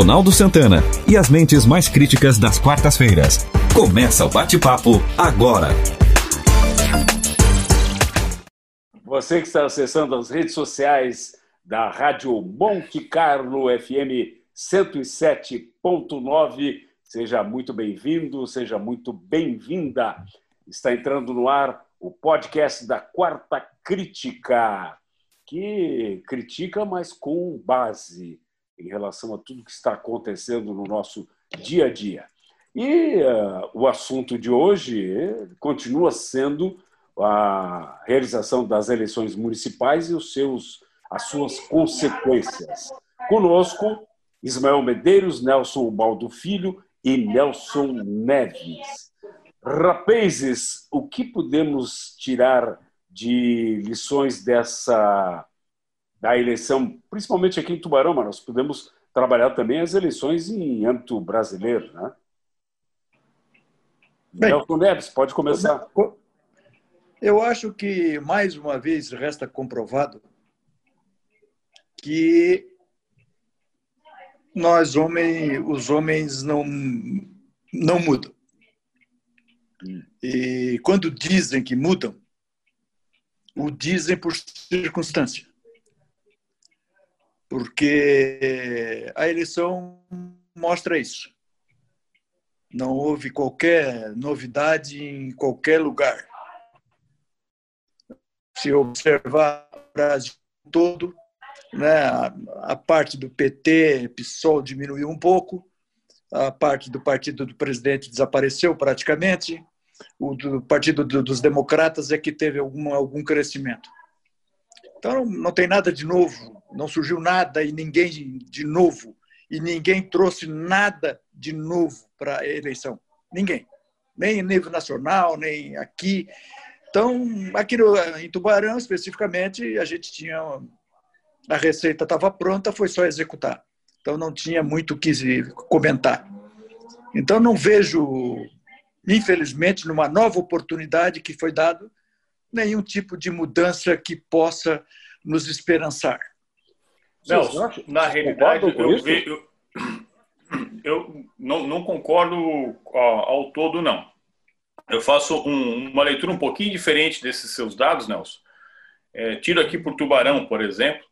Ronaldo Santana e as mentes mais críticas das quartas-feiras. Começa o bate-papo agora. Você que está acessando as redes sociais da Rádio Monte Carlo FM 107.9, seja muito bem-vindo, seja muito bem-vinda. Está entrando no ar o podcast da Quarta Crítica, que critica, mas com base em relação a tudo que está acontecendo no nosso dia a dia. E uh, o assunto de hoje continua sendo a realização das eleições municipais e os seus, as suas consequências. Conosco, Ismael Medeiros, Nelson Baldo Filho e Nelson Neves. Rapazes, o que podemos tirar de lições dessa da eleição, principalmente aqui em Tubarão, mas nós podemos trabalhar também as eleições em âmbito brasileiro, né? Bem, Nelson Neves, pode começar. Eu acho que, mais uma vez, resta comprovado que nós, homens, os homens, não, não mudam. E quando dizem que mudam, o dizem por circunstância porque a eleição mostra isso. Não houve qualquer novidade em qualquer lugar. Se observar o Brasil todo, né, a, parte do PT, PSOL diminuiu um pouco, a parte do partido do presidente desapareceu praticamente, o do partido dos democratas é que teve algum, algum crescimento. Então não tem nada de novo não surgiu nada e ninguém de novo, e ninguém trouxe nada de novo para a eleição. Ninguém. Nem em nível nacional, nem aqui. Então, aqui no, em Tubarão, especificamente, a gente tinha. A receita estava pronta, foi só executar. Então, não tinha muito o que comentar. Então, não vejo, infelizmente, numa nova oportunidade que foi dado, nenhum tipo de mudança que possa nos esperançar. Não, na realidade, eu, eu, eu, não, não concordo ao, ao, todo, não. Eu faço um, uma leitura um pouquinho diferente desses seus dados, Nelson. É, tiro aqui por Tubarão, por exemplo.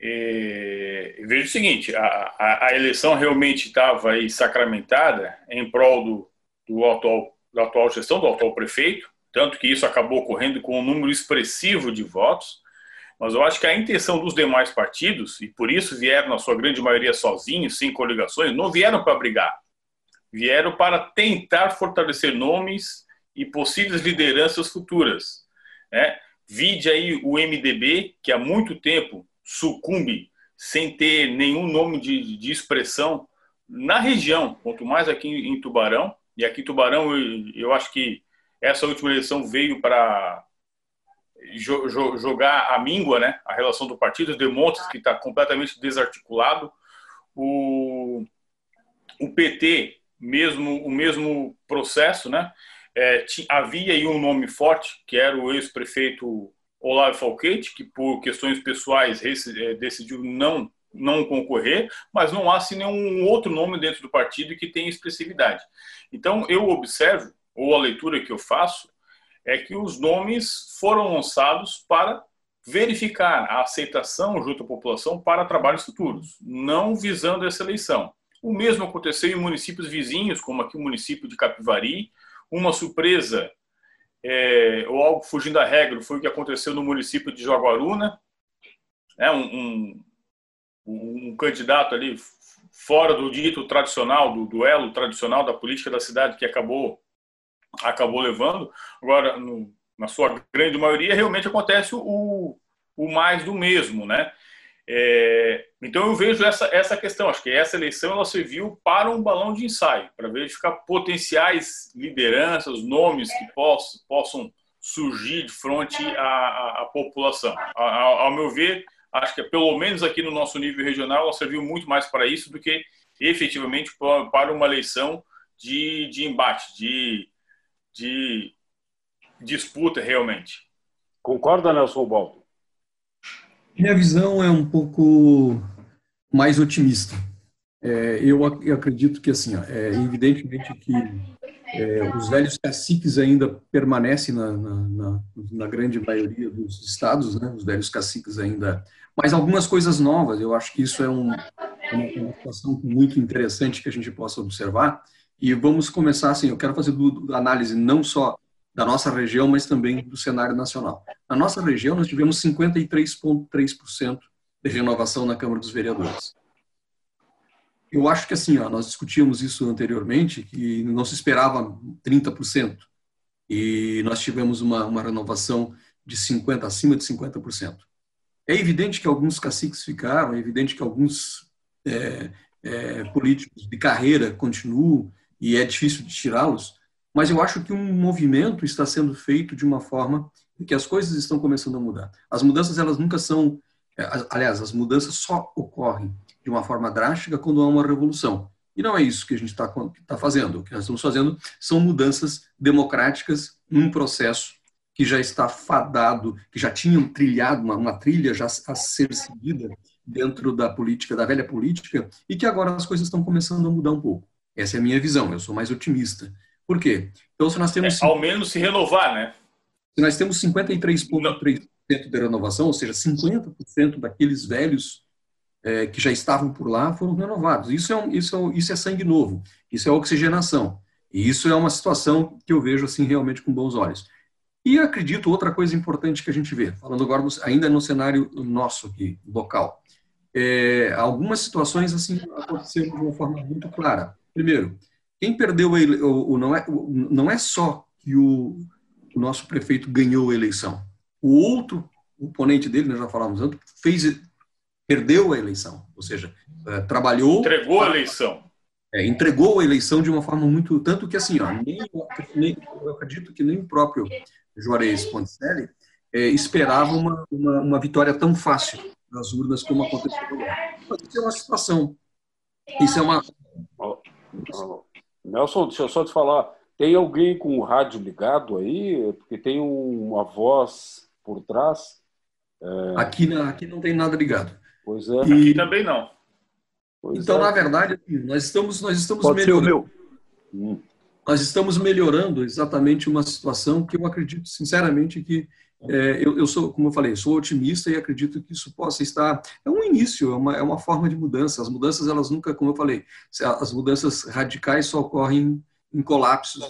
E, vejo o seguinte: a, a, a eleição realmente estava aí sacramentada em prol do, do atual, da atual gestão, do atual prefeito, tanto que isso acabou ocorrendo com um número expressivo de votos. Mas eu acho que a intenção dos demais partidos, e por isso vieram, na sua grande maioria, sozinhos, sem coligações, não vieram para brigar. Vieram para tentar fortalecer nomes e possíveis lideranças futuras. Né? Vide aí o MDB, que há muito tempo sucumbe sem ter nenhum nome de, de expressão na região, quanto mais aqui em Tubarão. E aqui em Tubarão, eu, eu acho que essa última eleição veio para jogar a míngua, né? A relação do partido demonstra que está completamente desarticulado. O, o PT, mesmo o mesmo processo, né? É, havia aí um nome forte, que era o ex-prefeito Olavo Falquete, que por questões pessoais é, decidiu não não concorrer, mas não há assim, nenhum outro nome dentro do partido que tenha expressividade. Então eu observo, ou a leitura que eu faço, é que os nomes foram lançados para verificar a aceitação junto à população para trabalhos futuros, não visando essa eleição. O mesmo aconteceu em municípios vizinhos, como aqui o município de Capivari. Uma surpresa, é, ou algo fugindo da regra, foi o que aconteceu no município de Jaguaruna. É, um, um, um candidato ali fora do dito tradicional, do duelo tradicional da política da cidade, que acabou acabou levando. Agora, no, na sua grande maioria, realmente acontece o, o mais do mesmo, né? É, então eu vejo essa, essa questão, acho que essa eleição ela serviu para um balão de ensaio, para verificar potenciais lideranças, nomes que possam, possam surgir de frente à, à população. A, a, ao meu ver, acho que pelo menos aqui no nosso nível regional ela serviu muito mais para isso do que efetivamente para uma eleição de, de embate, de de disputa realmente. Concorda, Nelson Baldo? Minha visão é um pouco mais otimista. é, eu, eu, acredito que, assim, ó, é, evidentemente que é, os velhos caciques ainda permanecem na, na, na, na, grande maioria dos estados, né? Os velhos caciques ainda, mas algumas coisas novas. Eu acho que isso é um, uma, uma situação muito interessante que a gente possa observar. E vamos começar assim. Eu quero fazer análise não só da nossa região, mas também do cenário nacional. Na nossa região, nós tivemos 53,3% de renovação na Câmara dos Vereadores eu acho que assim, ó, nós discutíamos isso anteriormente, que não se esperava 30%, e nós tivemos uma, uma renovação de 50%, acima de 50%. É evidente que alguns caciques ficaram, é evidente que alguns é, é, políticos de carreira continuam, e é difícil de tirá-los, mas eu acho que um movimento está sendo feito de uma forma que as coisas estão começando a mudar. As mudanças, elas nunca são, é, aliás, as mudanças só ocorrem de uma forma drástica quando há uma revolução. E não é isso que a gente está tá fazendo. O que nós estamos fazendo são mudanças democráticas num processo que já está fadado, que já tinham trilhado uma, uma trilha já a ser seguida dentro da política, da velha política, e que agora as coisas estão começando a mudar um pouco. Essa é a minha visão, eu sou mais otimista. Por quê? Então, se nós temos. É, ao menos se renovar, né? Se nós temos 53,3% de renovação, ou seja, 50% daqueles velhos é, que já estavam por lá foram renovados. Isso é, um, isso, é, isso é sangue novo, isso é oxigenação. E isso é uma situação que eu vejo assim realmente com bons olhos. E acredito outra coisa importante que a gente vê, falando agora ainda no cenário nosso aqui, local. É, algumas situações assim aconteceram de uma forma muito clara. Primeiro, quem perdeu o, o, não é o, não é só que o, o nosso prefeito ganhou a eleição. O outro oponente dele, nós já falamos antes, fez perdeu a eleição, ou seja, é, trabalhou. Entregou a eleição. É, entregou a eleição de uma forma muito. Tanto que, assim, ó, nem, nem, eu acredito que nem o próprio Juarez Ponticelli é, esperava uma, uma, uma, vitória tão fácil nas urnas como aconteceu agora. Mas isso é uma situação. Isso é uma. Nelson, deixa eu só te falar. Tem alguém com o rádio ligado aí? Porque tem uma voz por trás. É... Aqui, na, aqui não tem nada ligado. Pois é. E... Aqui também não. Pois então, é. na verdade, assim, nós estamos, nós estamos Pode melhorando. Hum. Nós estamos melhorando exatamente uma situação que eu acredito, sinceramente, que é, eu, eu, sou, como eu falei, sou otimista e acredito que isso possa estar. É um início, é uma, é uma forma de mudança. As mudanças, elas nunca, como eu falei, as mudanças radicais só ocorrem em colapsos,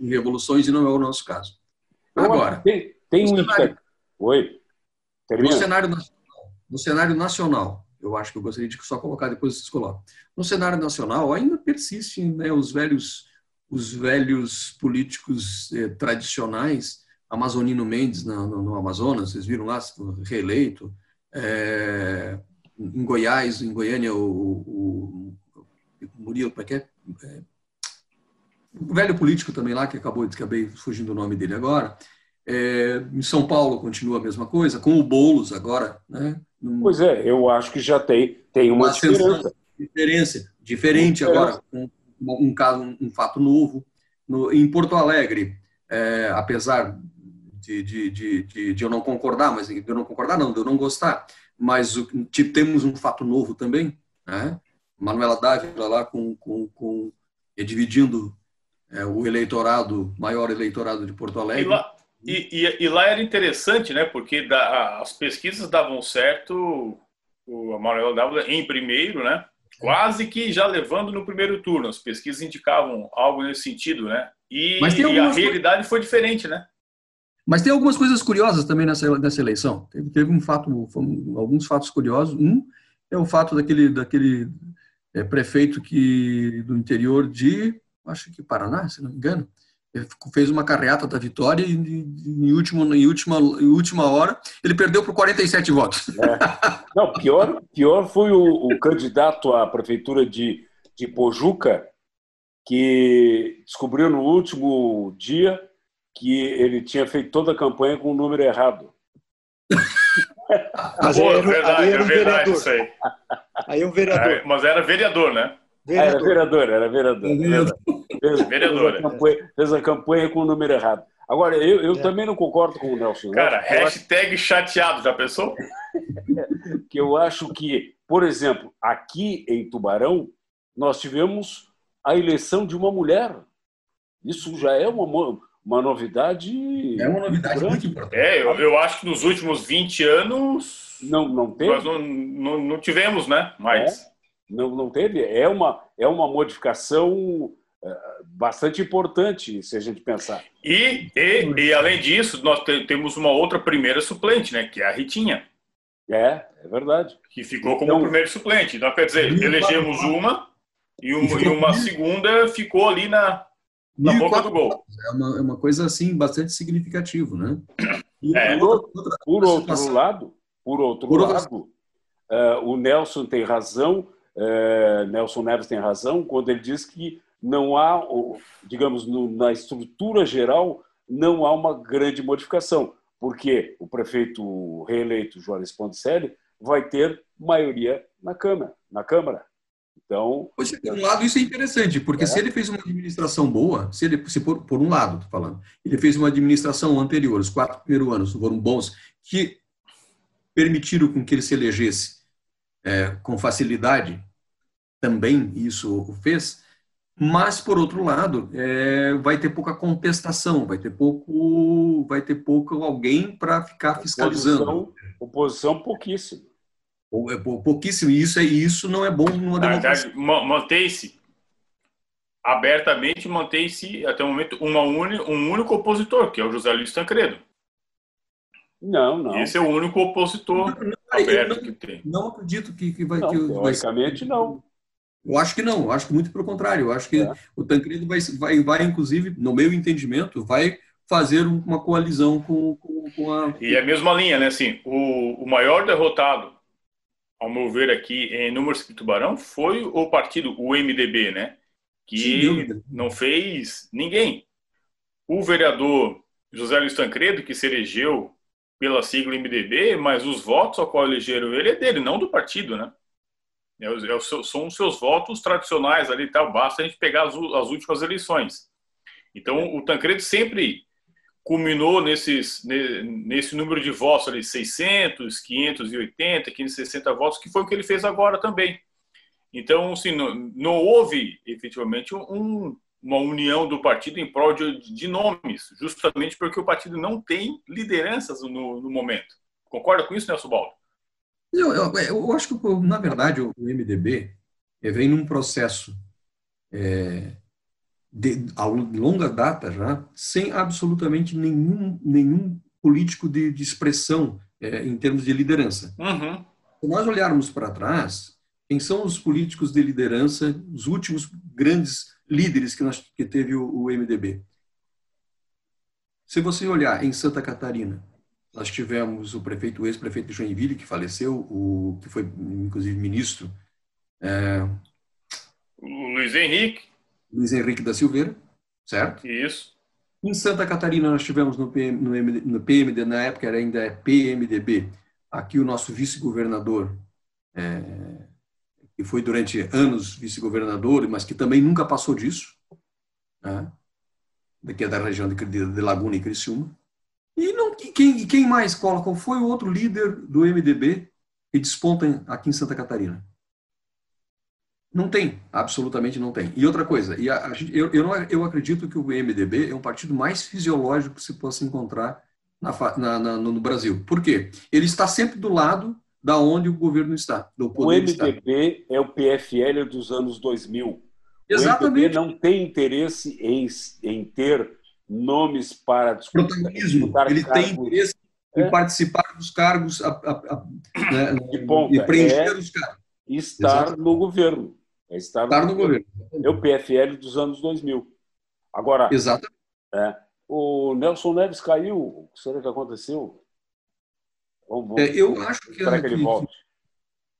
em revoluções, e não é o nosso caso. Agora. Tem, tem um. Cenário, Oi. Termina. No cenário no cenário nacional, eu acho que eu gostaria de só colocar depois vocês colocam. No cenário nacional ainda persistem né, os velhos os velhos políticos eh, tradicionais, Amazonino Mendes no, no, no, Amazonas, vocês viram lá, reeleito, é, em Goiás, em Goiânia, o, o, o Murilo, como é que é? é? O velho político também lá, que acabou, de acabei fugindo o nome dele agora, é, em São Paulo continua a mesma coisa, com o Boulos agora, né? Pois é, eu acho que já tem, tem uma, uma diferença. diferença. Diferente agora, um, um caso, um, um, fato novo. No, em Porto Alegre, é, apesar de, de, de, de, eu não concordar, mas de eu não concordar não, de eu não gostar, mas o, temos um fato novo também, né? Manuela Dávila lá com, com, com é, dividindo é, o eleitorado, maior eleitorado de Porto Alegre. E lá, e, e, e, lá era interessante, né? Porque da, as pesquisas davam certo, o Manuel Dávila em primeiro, né? Quase que já levando no primeiro turno. As pesquisas indicavam algo nesse sentido, né? E, e a realidade foi diferente, né? Mas tem algumas coisas curiosas também nessa, nessa eleição. Teve, teve um fato, alguns fatos curiosos. Um é o fato daquele, daquele é, prefeito que do interior de, acho que Paraná, se não me engano, fez uma carreata da vitória e em, último, em, última, em última hora ele perdeu por 47 votos. É. Não, pior, pior foi o, o, candidato à prefeitura de, de Pojuca, que descobriu no último dia que ele tinha feito toda a campanha com o número errado. Mas Pô, era, verdade, aí era um é verdade vereador. isso aí. Aí é um vereador. É, mas era vereador, né? Vereador. Era vereador, era vereador. vereador. Fez, Fez, a campanha, fez a campanha com o número errado. Agora, eu, eu é. também não concordo com o Nelson. Cara, hashtag acho... chateado, já pensou? que eu acho que, por exemplo, aqui em Tubarão, nós tivemos a eleição de uma mulher. Isso já é uma, uma novidade. É uma novidade muito, muito importante. É, eu, eu, acho que nos últimos 20 anos. Não, não teve? Nós não, não, não tivemos, né? Mas. É, não, não teve. É uma, é uma modificação é, bastante importante, se a gente pensar. E, e, e além disso, nós temos uma outra primeira suplente, né? Que é a Ritinha. É, é verdade. Que ficou como então, primeiro suplente. Então, quer dizer, elegemos uma e uma, e uma segunda ficou ali na, na boca do gol. É uma, é uma coisa assim bastante significativa, né? E é. Por, outra, por outro lado, por outro por lado, uh, o Nelson tem razão, uh, Nelson Neves tem razão quando ele diz que não há, digamos, no, na estrutura geral, não há uma grande modificação porque o prefeito reeleito Joanes Ponticelli vai ter maioria na Câmara. Na Câmara. Então, Poxa, por um lado, isso é interessante, porque é. se ele fez uma administração boa, se ele, se por, por um lado, estou falando, ele fez uma administração anterior, os quatro primeiros anos foram bons, que permitiram com que ele se elegesse é, com facilidade, também isso o fez, mas por outro lado é, vai ter pouca contestação, vai ter pouco, vai ter pouco alguém para ficar fiscalizando. Oposição, oposição pouquíssimo. É pouquíssimo. E isso é isso não é bom numa democracia. Mantém-se abertamente, mantém-se até o momento uma uni, um único opositor, que é o José Luiz Tancredo. Não, não. Esse é o único opositor não, não, aberto não, que tem. Não acredito que, que vai. Não, que teoricamente, vai... não. Eu acho que não, eu acho que muito pelo contrário. Eu acho que é. o Tancredo vai, vai, vai, inclusive, no meu entendimento, vai fazer uma coalizão com, com, com a. E a mesma linha, né? Assim, o, o maior derrotado, ao meu ver aqui, em números de Tubarão, foi o partido, o MDB, né? Que não fez ninguém. O vereador José Luiz Tancredo, que se elegeu pela sigla MDB, mas os votos ao qual elegeram ele é dele, não do partido, né? É, é são os seus votos tradicionais ali, tal. basta a gente pegar as, as últimas eleições. Então, o Tancredo sempre culminou nesses, nesse número de votos ali, 600, 580, 560 votos, que foi o que ele fez agora também. Então, assim, não, não houve efetivamente um, uma união do partido em prol de, de, nomes, justamente porque o partido não tem lideranças no, no momento. Concorda com isso, Nelson Baldo? Eu, eu, eu, acho que, na verdade, o MDB vem num processo é, de, a longa data já, sem absolutamente nenhum, nenhum político de, de expressão é, em termos de liderança. Uhum. Se nós olharmos para trás, quem são os políticos de liderança, os últimos grandes líderes que, nós, que teve o, o MDB? Se você olhar em Santa Catarina, nós tivemos o prefeito, o ex-prefeito de Joinville, que faleceu, o que foi, inclusive, ministro. É... Luiz Henrique. Luiz Henrique da Silveira, certo? Isso. Em Santa Catarina, nós tivemos no, PM, no, MD, no PMD, na época era ainda é PMDB, aqui o nosso vice-governador, é, que foi durante anos vice-governador, mas que também nunca passou disso, né? daqui é da região de, de, de Laguna e Criciúma. E não, quem, quem mais cola? Qual foi o outro líder do MDB que desponta aqui em Santa Catarina? Não tem, absolutamente não tem. E outra coisa, e a, a, eu, eu, não, eu acredito que o MDB é um partido mais fisiológico que se possa encontrar na, na, na, no Brasil. Por quê? Ele está sempre do lado da onde o governo está. o MDB está. é o PFL dos anos 2000. Exatamente. O MDB não tem interesse em, em ter nomes para protagonismo. Ele cargos. tem interesse é. em participar dos cargos a, a, a, né, de ponta. e preencher é os cargos. Estar Exatamente. no governo. É estar, estar no, no governo. É o PFL dos anos 2000. Agora, Exatamente. É, o Nelson Neves caiu. O que será que aconteceu? Vamos, vamos, é, eu acho que, será que ele volte?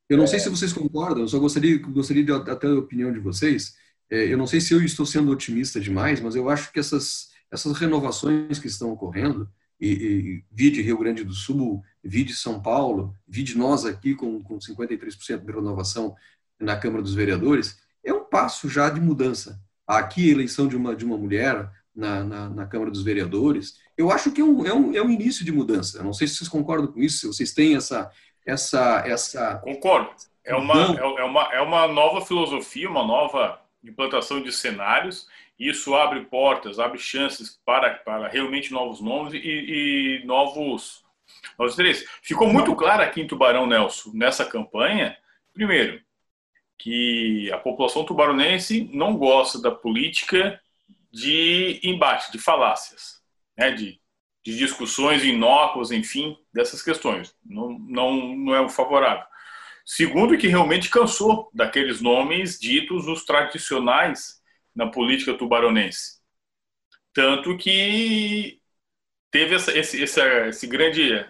Eu não sei se vocês concordam, eu só gostaria, gostaria de até a opinião de vocês. É, eu não sei se eu estou sendo otimista demais, mas eu acho que essas essas renovações que estão ocorrendo, e, e vide Rio Grande do Sul, vide São Paulo, vide nós aqui com, com 53% de renovação na Câmara dos Vereadores, é um passo já de mudança. Aqui, a eleição de uma, de uma mulher na, na, na Câmara dos Vereadores, eu acho que é um, é, um, é um início de mudança. Eu não sei se vocês concordam com isso, se vocês têm essa. essa, essa Concordo. é uma, é, é, uma, é uma nova filosofia, uma nova implantação de cenários. Isso abre portas, abre chances para, para realmente novos nomes e, e novos, novos interesses. Ficou muito claro aqui em Tubarão, Nelson, nessa campanha, primeiro, que a população tubaronense não gosta da política de embate, de falácias, né, de, de discussões inócuas, enfim, dessas questões. Não, não, não é o favorável. Segundo, que realmente cansou daqueles nomes ditos os tradicionais na política tubaronense. Tanto que teve essa, esse, esse, esse grande,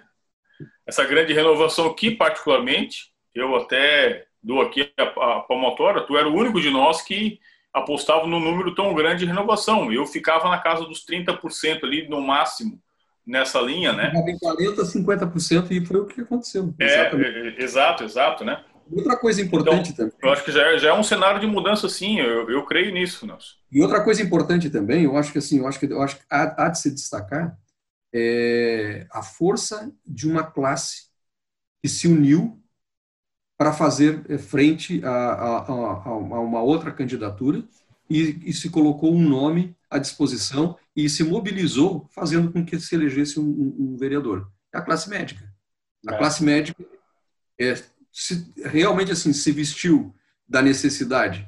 essa grande renovação que, particularmente, eu até dou aqui a, a palmatória, tu era o único de nós que apostava num número tão grande de renovação. Eu ficava na casa dos 30% ali no máximo nessa linha, né? Em 40, 50% e foi o que aconteceu. É, é, exato, exato, né? Outra coisa importante então, também. Eu acho que já é, já é um cenário de mudança, sim. Eu, eu creio nisso, Nelson. E outra coisa importante também, eu acho que assim, eu acho que eu acho que há, há de se destacar é a força de uma classe que se uniu para fazer é, frente a, a, a, a uma outra candidatura e, e, se colocou um nome à disposição e se mobilizou, fazendo com que se elegesse um, um, um vereador. É a classe médica. A é. classe médica é, se, realmente assim se vestiu da necessidade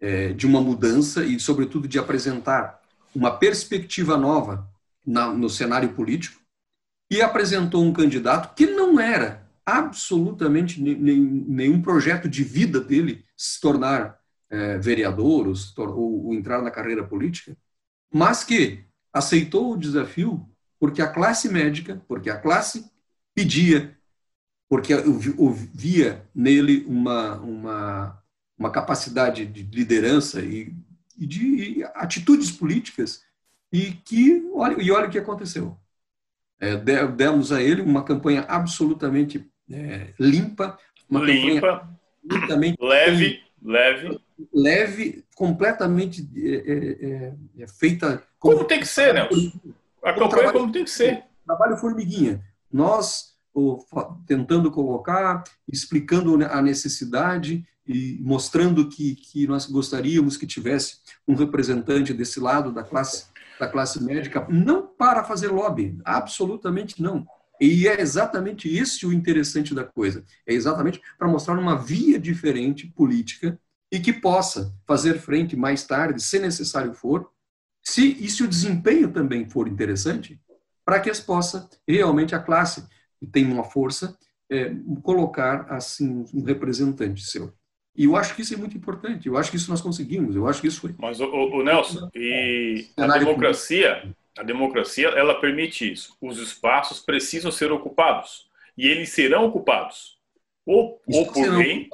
é, de uma mudança e, sobretudo, de apresentar uma perspectiva nova na, no cenário político e apresentou um candidato que não era absolutamente nenhum, projeto de vida dele se tornar é, vereador ou, ou, ou entrar na carreira política, mas que aceitou o desafio porque a classe médica, porque a classe pedia, porque eu via nele uma, uma, uma capacidade de liderança e, e de atitudes políticas e que olha, e olha o que aconteceu. É, demos a ele uma campanha absolutamente é, limpa, uma limpa, leve, leve, leve, completamente é, é, é, é feita como, tem que ser, né? A campanha trabalho, como tem que ser. Trabalho formiguinha. Nós tentando colocar, explicando a necessidade e mostrando que, que nós gostaríamos que tivesse um representante desse lado da classe da classe médica, não para fazer lobby, absolutamente não e é exatamente esse o interessante da coisa. É exatamente para mostrar uma via diferente política e que possa fazer frente mais tarde, se necessário for, se e se o desempenho também for interessante, para que possa realmente a classe que tem uma força é, colocar assim um representante seu. E eu acho que isso é muito importante. Eu acho que isso nós conseguimos. Eu acho que isso foi. Mas o, o Nelson e a democracia a democracia, ela permite isso. Os espaços precisam ser ocupados. E eles serão ocupados. Ou, ou por quem...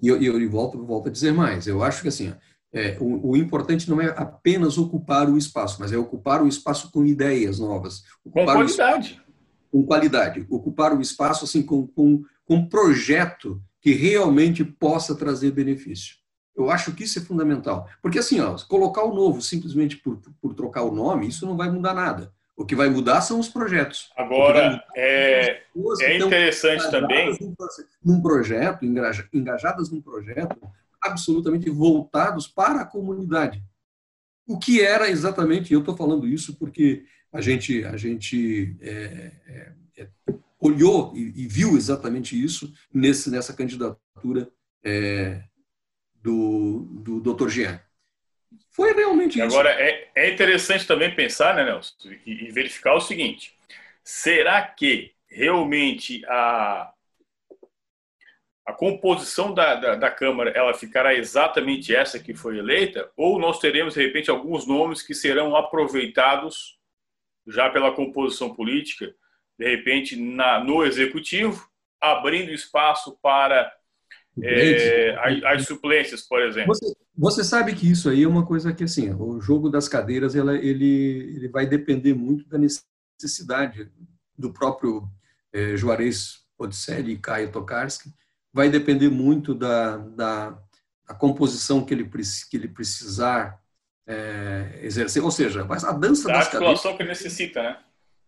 E eu, eu, eu, volto, volto a dizer mais. Eu acho que assim, é, o, o, importante não é apenas ocupar o espaço, mas é ocupar o espaço com ideias novas. com qualidade. Espaço, com qualidade. Ocupar o espaço assim com, com, com um projeto que realmente possa trazer benefício. Eu acho que isso é fundamental. Porque, assim, ó, colocar o novo simplesmente por, por trocar o nome, isso não vai mudar nada. O que vai mudar são os projetos. Agora, é, é interessante também. Num projeto, engajadas num projeto, absolutamente voltados para a comunidade. O que era exatamente, eu estou falando isso porque a gente, a gente é, é, é olhou e, e, viu exatamente isso nesse, nessa candidatura é, do, do Dr. Jean. Foi realmente isso. Agora, é, é interessante também pensar, né, Nelson, e, e verificar o seguinte: será que realmente a, a composição da, da, da, Câmara ela ficará exatamente essa que foi eleita? Ou nós teremos, de repente, alguns nomes que serão aproveitados já pela composição política, de repente, na, no Executivo, abrindo espaço para é, as, as, suplências, por exemplo. Você, você, sabe que isso aí é uma coisa que, assim, o jogo das cadeiras, ela, ele, ele vai depender muito da necessidade do próprio é, Juarez Podicelli e Caio Tokarski, vai depender muito da, da, da composição que ele, que ele precisar é, exercer, ou seja, a dança da das cadeiras... que necessita, né?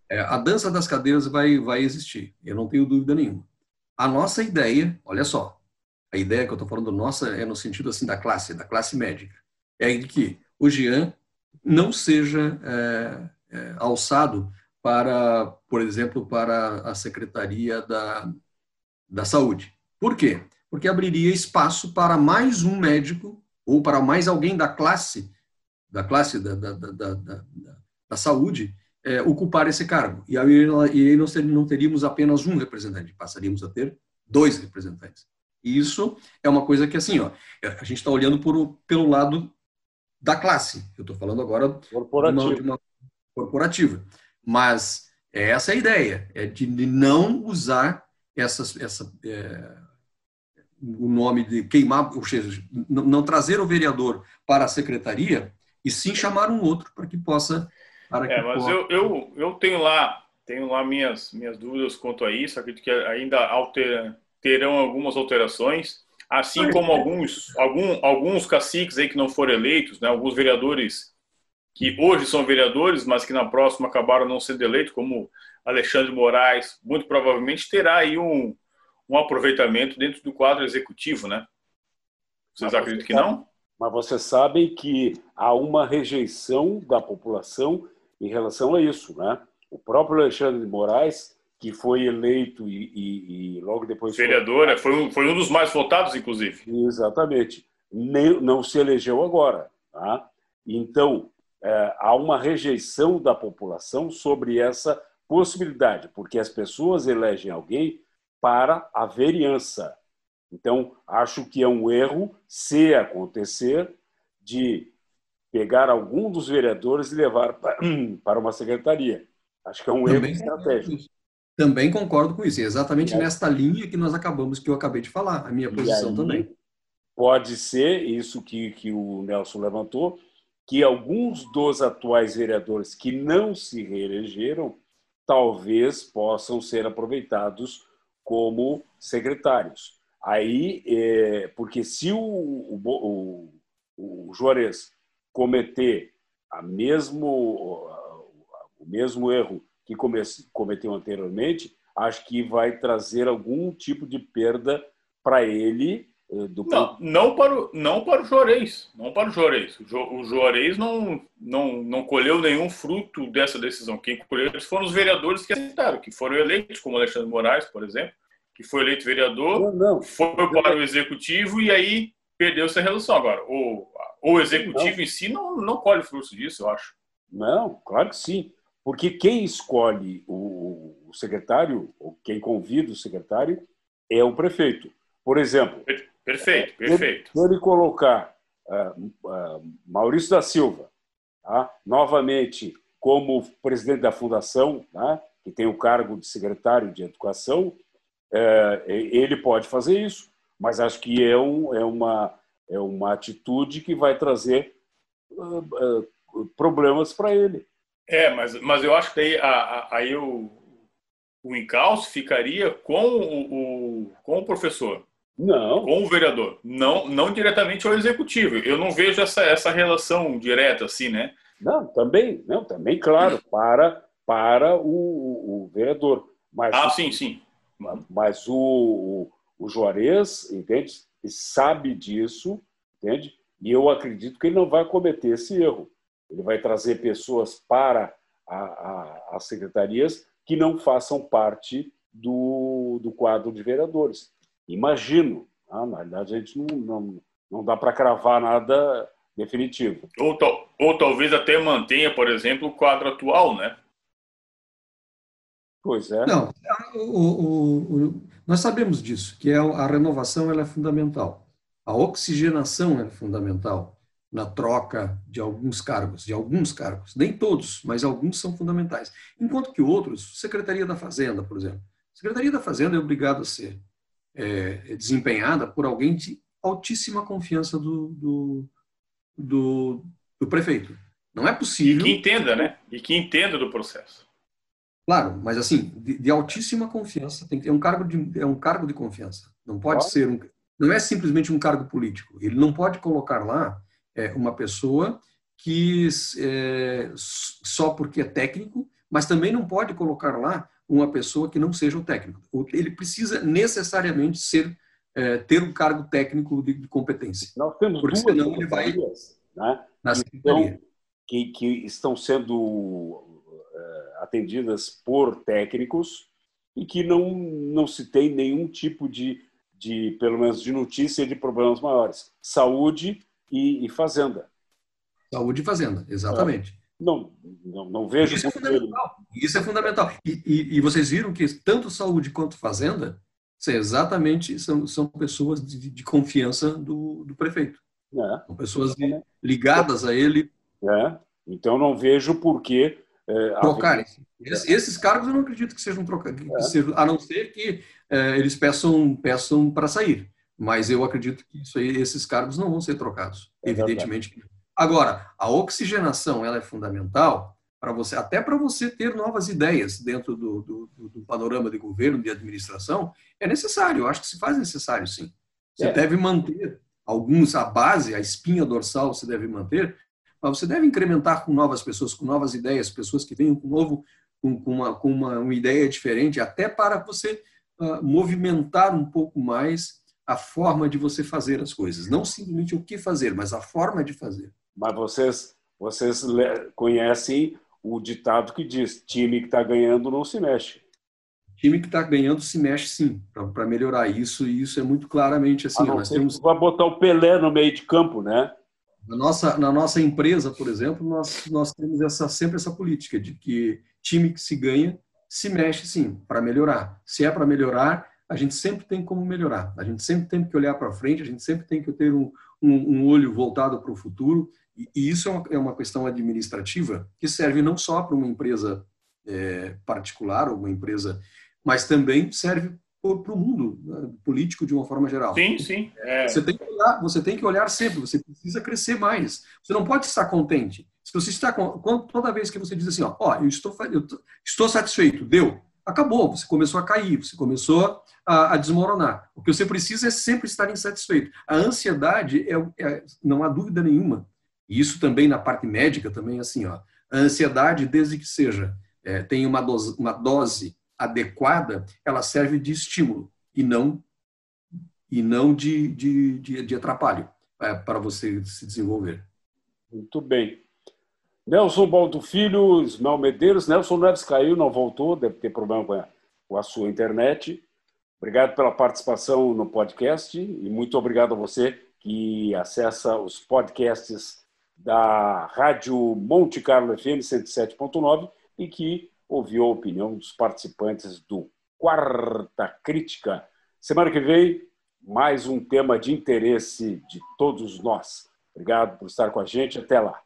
É, a dança das cadeiras vai, vai existir, eu não tenho dúvida nenhuma. A nossa ideia, olha só, a ideia que eu estou falando nossa é no sentido assim da classe, da classe médica, é de que o Jean não seja é, é, alçado para, por exemplo, para a Secretaria da, da Saúde. Por quê? Porque abriria espaço para mais um médico ou para mais alguém da classe da classe da, da, da, da, da saúde é, ocupar esse cargo. E aí, e aí nós não teríamos apenas um representante, passaríamos a ter dois representantes. E isso é uma coisa que, assim, ó, a gente está olhando por, pelo lado da classe. Eu estou falando agora corporativa. De uma, corporativa. Mas é essa a ideia, é de não usar essas, essa, é, o nome de queimar, ou seja, não, não trazer o vereador para a secretaria e sim chamar um outro para que possa. Para é, mas possa... eu, eu, eu tenho lá tenho lá minhas, minhas dúvidas quanto a isso, acredito que ainda altera, terão algumas alterações, assim como alguns, algum, alguns caciques aí que não foram eleitos, né, alguns vereadores que hoje são vereadores, mas que na próxima acabaram não sendo eleitos, como Alexandre Moraes, muito provavelmente terá aí um, um aproveitamento dentro do quadro executivo, né? Vocês mas acreditam que não? Mas vocês sabem que há uma rejeição da população em relação a isso, né? O próprio Alexandre de Moraes, que foi eleito e, e, e logo depois... Vereador, foi... Foi, um, foi um dos mais votados, inclusive. Exatamente. Nem, não se elegeu agora. Tá? Então, é, há uma rejeição da população sobre essa possibilidade, porque as pessoas elegem alguém para a vereança. Então, acho que é um erro, se acontecer, de pegar algum dos vereadores e levar para uma secretaria. Acho que é um também, erro estratégico. Também concordo com isso. É exatamente é. nesta linha que nós acabamos, que eu acabei de falar, a minha posição aí, também. Pode ser isso que, que o Nelson levantou, que alguns dos atuais vereadores que não se reelegeram talvez possam ser aproveitados como secretários. Aí, é, porque se o, o, o, o Juarez cometer a mesmo o mesmo erro que cometeu anteriormente, acho que vai trazer algum tipo de perda para ele. Eh, do... Não, não para o, não para o Juarez, não para o Juarez. O Juarez não, não, não colheu nenhum fruto dessa decisão. Quem colheu foram os vereadores que aceitaram, que foram eleitos, como Alexandre Moraes, por exemplo, que foi eleito vereador, não, não. foi para o executivo e aí perdeu essa relação. Agora, o, o executivo não. em si não, não colhe fruto disso, eu acho. Não, claro que sim. Porque quem escolhe o, secretário, ou quem convida o secretário, é o prefeito. Por exemplo. Perfeito, perfeito. Se ele colocar uh, uh, Maurício da Silva, tá? novamente como presidente da fundação, tá? que tem o cargo de secretário de educação, uh, ele pode fazer isso, mas acho que é, um, é, uma, é uma atitude que vai trazer problemas para ele. É, mas, mas eu acho que aí, aí o, o encalço ficaria com o, o, com o professor. Não. Com o vereador. Não, não diretamente ao executivo. Eu não vejo essa, essa relação direta assim, né? Não, também, não, também, claro, para, para o, o vereador. Mas, ah, sim, sim. Mas o, o, o Juarez, entende? Sabe disso, entende? E eu acredito que ele não vai cometer esse erro. Ele vai trazer pessoas para a, a, as secretarias que não façam parte do, do quadro de vereadores. Imagino. Ah, na verdade, a gente não, não, não dá para cravar nada definitivo. Ou, ou talvez até mantenha, por exemplo, o quadro atual, né? Pois é. Não, o, o, o, nós sabemos disso, que é a renovação ela é fundamental. A oxigenação é fundamental na troca de alguns cargos, de alguns cargos, nem todos, mas alguns são fundamentais. Enquanto que outros, Secretaria da Fazenda, por exemplo. Secretaria da Fazenda é obrigada a ser é, desempenhada por alguém de altíssima confiança do, do, do, do prefeito. Não é possível. E que entenda, né? E que entenda do processo. Claro, mas assim, de, de altíssima confiança, tem que, é um cargo de é um cargo de confiança. Não pode ser um, não é simplesmente um cargo político. Ele não pode colocar lá é, uma pessoa que é, só porque é técnico, mas também não pode colocar lá uma pessoa que não seja o técnico. Ele precisa necessariamente ser é, ter um cargo técnico de, de competência. Nós temos Porque duas senão ele vai né, na então, que, que estão sendo uh, atendidas por técnicos e que não, não se tem nenhum tipo de, de, pelo menos, de notícia de problemas maiores. Saúde e, e fazenda. Saúde e fazenda, exatamente. É. Não, não, não vejo. Isso é fundamental. Isso é fundamental. E, e, e, vocês viram que tanto saúde quanto fazenda são exatamente são, são pessoas de, de confiança do, do prefeito. É. São pessoas de, ligadas a ele. É. Então não vejo por que é, trocarem. Esses, esses cargos eu não acredito que sejam trocados, é. a não ser que é, eles peçam peçam para sair. Mas eu acredito que isso aí, esses cargos não vão ser trocados. É evidentemente que Agora, a oxigenação ela é fundamental para você, até para você ter novas ideias dentro do, do, do, panorama de governo, de administração, é necessário. Eu acho que se faz necessário, sim. Você é. deve manter alguns, a base, a espinha dorsal você deve manter, mas você deve incrementar com novas pessoas, com novas ideias, pessoas que venham com novo, com, com, uma, com uma, uma, ideia diferente, até para você uh, movimentar um pouco mais a forma de você fazer as coisas. Não simplesmente o que fazer, mas a forma de fazer. Mas vocês, vocês conhecem o ditado que diz: time que está ganhando não se mexe. Time que está ganhando se mexe sim, para melhorar isso, e isso é muito claramente assim. nós temos... Vai botar o Pelé no meio de campo, né? Na nossa, na nossa empresa, por exemplo, nós, nós temos essa, sempre essa política de que time que se ganha se mexe sim, para melhorar. Se é para melhorar, a gente sempre tem como melhorar. A gente sempre tem que olhar para frente, a gente sempre tem que ter um, um, um olho voltado para o futuro e isso é uma, é uma questão administrativa que serve não só para uma empresa é, particular ou uma empresa, mas também serve para o mundo né, político de uma forma geral. Sim, sim. É. Você, tem que olhar, você tem que olhar sempre, você precisa crescer mais. Você não pode estar contente. Se você está toda vez que você diz assim, ó, ó eu estou eu estou satisfeito, deu, acabou. Você começou a cair, você começou a, a desmoronar. O que você precisa é sempre estar insatisfeito. A ansiedade é, é não há dúvida nenhuma e isso também na parte médica também assim, ó. A ansiedade, desde que seja é, tem uma dose, uma dose adequada, ela serve de estímulo e não e não de, de, de, de atrapalho é, para você se desenvolver. Muito bem. Nelson Baldo Filho, Ismael Medeiros. Nelson Neves caiu, não voltou, deve ter problema com a, com a sua internet. Obrigado pela participação no podcast e muito obrigado a você que acessa os podcasts da Rádio Monte Carlo FM 107.9 e que ouviu a opinião dos participantes do Quarta Crítica. Semana que vem, mais um tema de interesse de todos nós. Obrigado por estar com a gente. Até lá.